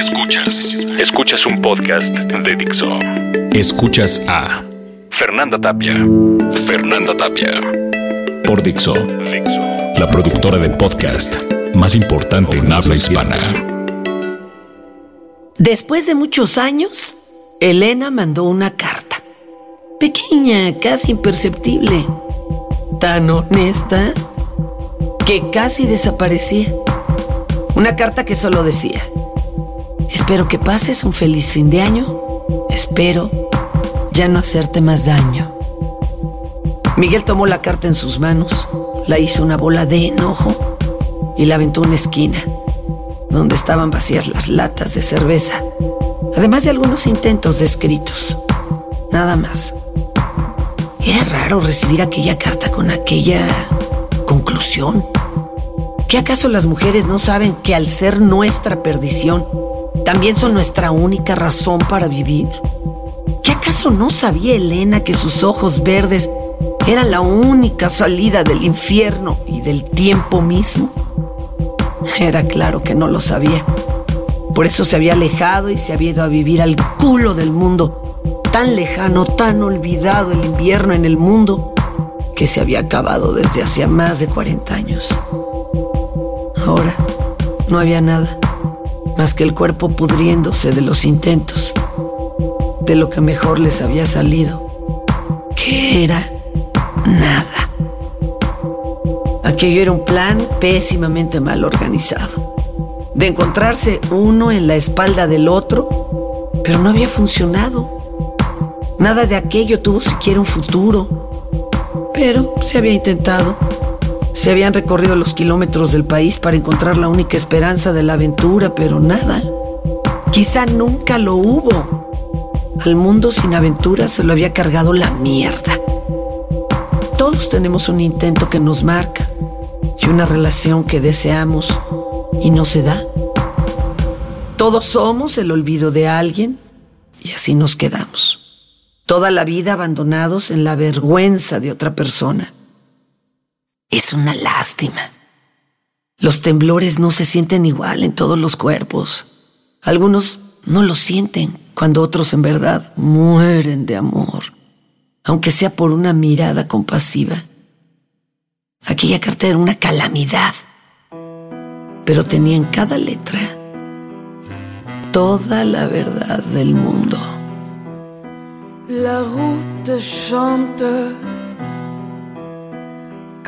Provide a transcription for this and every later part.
Escuchas. Escuchas un podcast de Dixo. Escuchas a Fernanda Tapia. Fernanda Tapia. Por Dixo. La productora de podcast más importante en habla hispana. Después de muchos años, Elena mandó una carta. Pequeña, casi imperceptible. Tan honesta que casi desaparecía. Una carta que solo decía, espero que pases un feliz fin de año, espero ya no hacerte más daño. Miguel tomó la carta en sus manos, la hizo una bola de enojo y la aventó a una esquina, donde estaban vacías las latas de cerveza, además de algunos intentos de escritos. Nada más. Era raro recibir aquella carta con aquella conclusión. ¿Qué acaso las mujeres no saben que al ser nuestra perdición, también son nuestra única razón para vivir? ¿Qué acaso no sabía Elena que sus ojos verdes eran la única salida del infierno y del tiempo mismo? Era claro que no lo sabía. Por eso se había alejado y se había ido a vivir al culo del mundo, tan lejano, tan olvidado el invierno en el mundo, que se había acabado desde hacía más de 40 años. Ahora no había nada más que el cuerpo pudriéndose de los intentos, de lo que mejor les había salido, que era nada. Aquello era un plan pésimamente mal organizado, de encontrarse uno en la espalda del otro, pero no había funcionado. Nada de aquello tuvo siquiera un futuro, pero se había intentado. Se habían recorrido los kilómetros del país para encontrar la única esperanza de la aventura, pero nada. Quizá nunca lo hubo. Al mundo sin aventura se lo había cargado la mierda. Todos tenemos un intento que nos marca y una relación que deseamos y no se da. Todos somos el olvido de alguien y así nos quedamos. Toda la vida abandonados en la vergüenza de otra persona. Es una lástima. Los temblores no se sienten igual en todos los cuerpos. Algunos no lo sienten cuando otros en verdad mueren de amor, aunque sea por una mirada compasiva. Aquella carta era una calamidad, pero tenía en cada letra toda la verdad del mundo. La route chante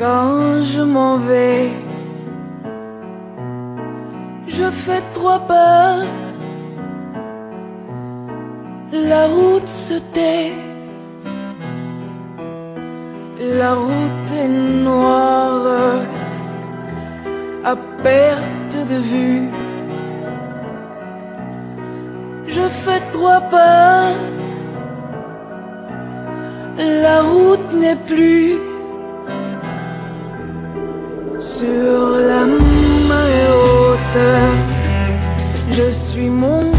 quand je m'en vais. Je fais trois pas, la route se tait, la route est noire à perte de vue. Je fais trois pas, la route n'est plus sur la main haute, Je suis mon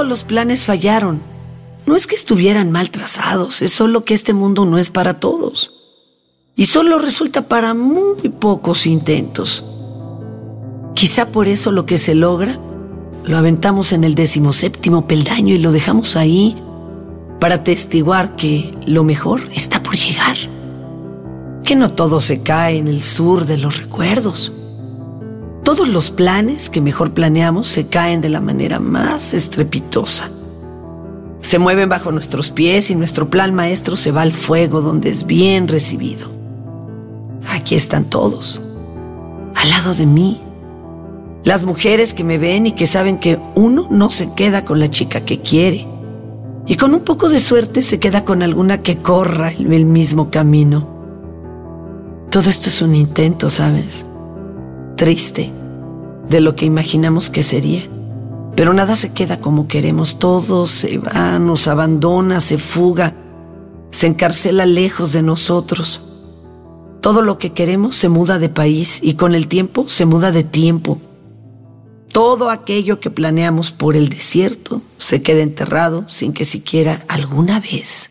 Todos los planes fallaron. No es que estuvieran mal trazados, es solo que este mundo no es para todos. Y solo resulta para muy pocos intentos. Quizá por eso lo que se logra lo aventamos en el decimoséptimo peldaño y lo dejamos ahí para testiguar que lo mejor está por llegar. Que no todo se cae en el sur de los recuerdos. Todos los planes que mejor planeamos se caen de la manera más estrepitosa. Se mueven bajo nuestros pies y nuestro plan maestro se va al fuego donde es bien recibido. Aquí están todos, al lado de mí. Las mujeres que me ven y que saben que uno no se queda con la chica que quiere. Y con un poco de suerte se queda con alguna que corra el mismo camino. Todo esto es un intento, ¿sabes? Triste de lo que imaginamos que sería. Pero nada se queda como queremos, todo se va, nos abandona, se fuga, se encarcela lejos de nosotros. Todo lo que queremos se muda de país y con el tiempo se muda de tiempo. Todo aquello que planeamos por el desierto se queda enterrado sin que siquiera alguna vez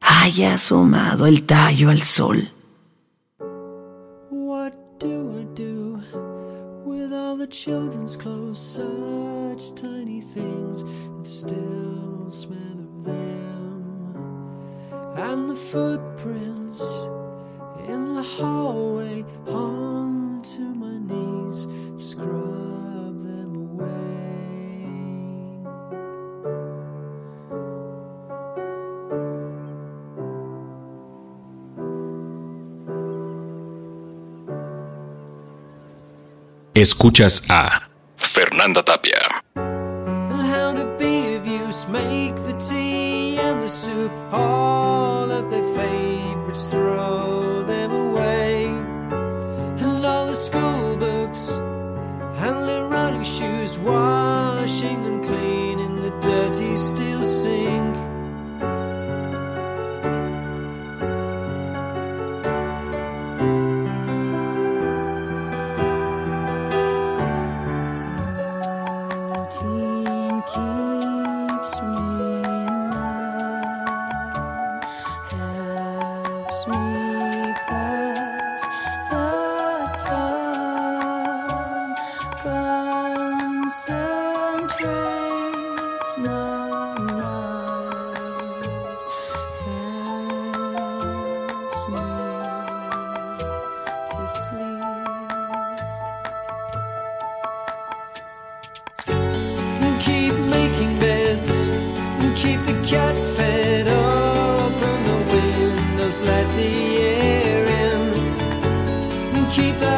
haya asomado el tallo al sol. The children's clothes, such tiny things that still smell of them. And the footprints in the hallway Escuchas a Fernanda Tapia. Make the tea and the soup, all of their favorites, throw keep that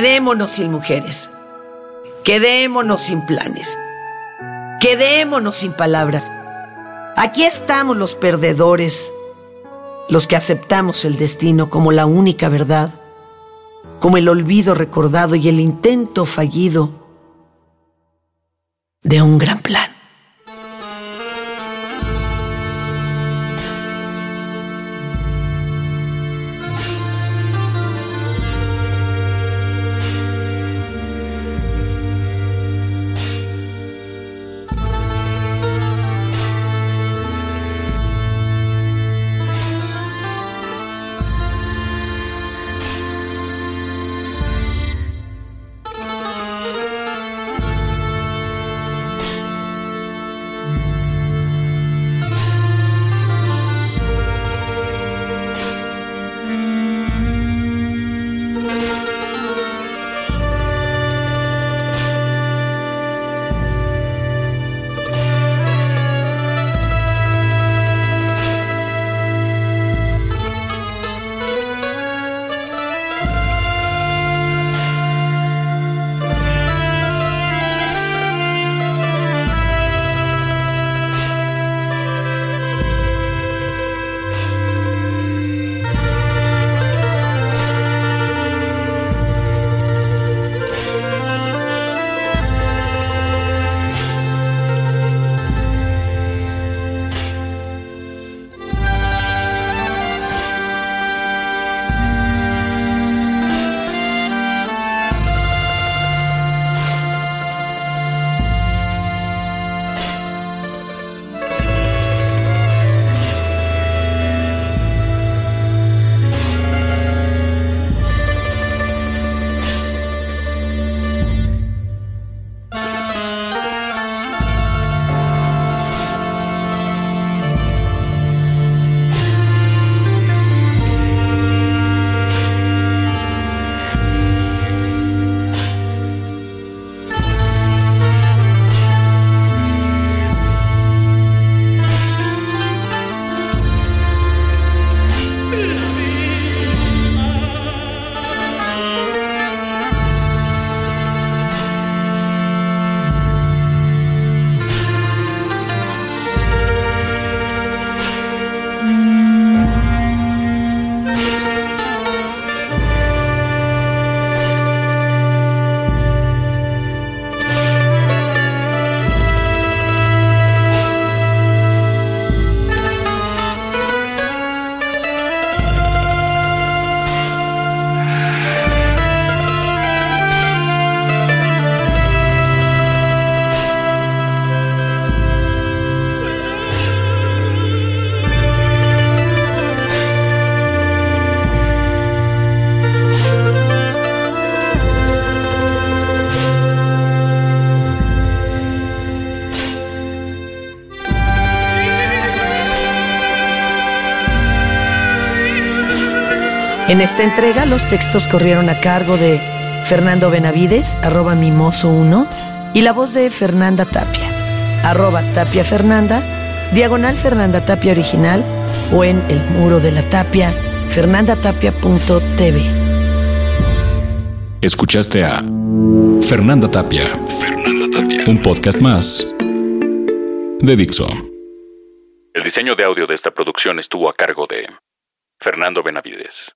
Quedémonos sin mujeres. Quedémonos sin planes. Quedémonos sin palabras. Aquí estamos los perdedores, los que aceptamos el destino como la única verdad, como el olvido recordado y el intento fallido de un gran plan. En esta entrega los textos corrieron a cargo de Fernando Benavides, arroba mimoso1, y la voz de Fernanda Tapia, arroba Tapia Fernanda, diagonal Fernanda Tapia original, o en el muro de la tapia, fernandatapia.tv. Escuchaste a Fernanda Tapia. Fernanda Tapia. Un podcast más de Dixo. El diseño de audio de esta producción estuvo a cargo de Fernando Benavides.